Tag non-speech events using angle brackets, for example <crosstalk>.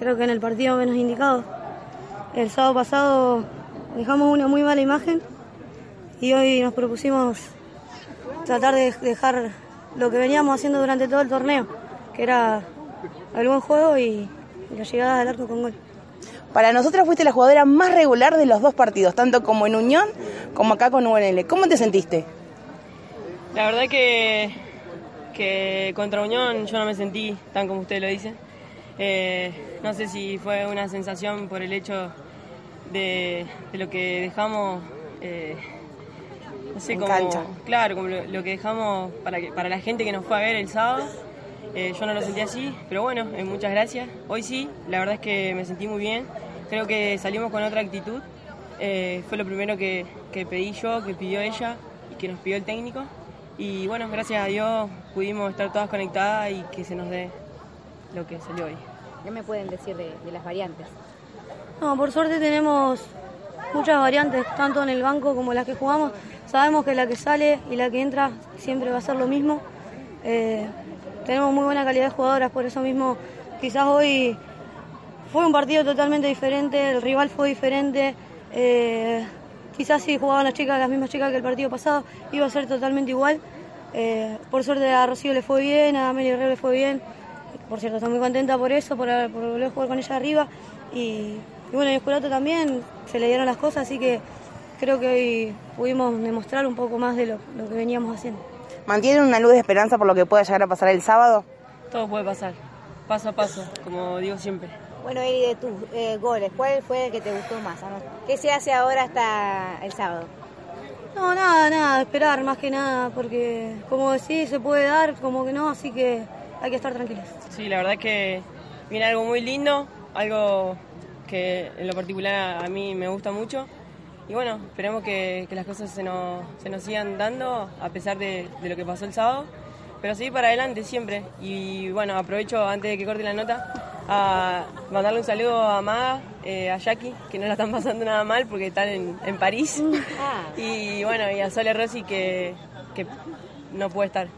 Creo que en el partido menos indicado. El sábado pasado dejamos una muy mala imagen y hoy nos propusimos tratar de dejar lo que veníamos haciendo durante todo el torneo, que era el buen juego y, la llegada al arco con gol. Para nosotros fuiste la jugadora más regular de los dos partidos, tanto como en Unión como acá con UNL. ¿Cómo te sentiste? La verdad que, que contra Unión yo no me sentí tan como usted lo dice. Eh, no sé si fue una sensación por el hecho de, lo que dejamos, eh, no sé, como, claro, como lo, que dejamos para, que, para la gente que nos fue a ver el sábado. Eh, yo no lo sentí así, pero bueno, eh, muchas gracias. Hoy sí, la verdad es que me sentí muy bien. Creo que salimos con otra actitud. fue lo primero que, que pedí yo, que pidió ella y que nos pidió el técnico. Y bueno, gracias a Dios pudimos estar todas conectadas y que se nos dé lo que salió hoy. ¿Qué me pueden decir de, las variantes? No, por suerte tenemos muchas variantes, tanto en el banco como las que jugamos. Sabemos que la que sale y la que entra siempre va a ser lo mismo. Eh, tenemos muy buena calidad de jugadoras, por eso mismo quizás hoy fue un partido totalmente diferente, el rival fue diferente. Eh, quizás si jugaban las chicas, las mismas chicas que el partido pasado, iba a ser totalmente igual. Eh, por suerte a Rocío le fue bien, a Amelia Herrera le fue bien, por cierto, estoy muy contenta por eso, por, volver a jugar con ella arriba. Y, bueno, en el Escurato también se le dieron las cosas, así que creo que hoy pudimos demostrar un poco más de lo, que veníamos haciendo. ¿Mantienen una luz de esperanza por lo que pueda llegar a pasar el sábado? Todo puede pasar, paso a paso, como digo siempre. Bueno, y de tus eh, goles, ¿cuál fue el que te gustó más? ¿Qué se hace ahora hasta el sábado? No, nada, nada, esperar más que nada, porque como decís, se puede dar, como que no, así que hay que estar tranquilos. Sí, la verdad es que viene algo muy lindo, algo que en lo particular a mí me gusta mucho. Y bueno, esperemos que, las cosas se nos, se nos, sigan dando a pesar de, lo que pasó el sábado. Pero sí, para adelante siempre. Y bueno, aprovecho antes de que corte la nota a mandarle un saludo a Maga, eh, a Jackie, que no la están pasando nada mal porque están en, París. Ah. <laughs> Y bueno, y a Sole Rossi que, que no puede estar.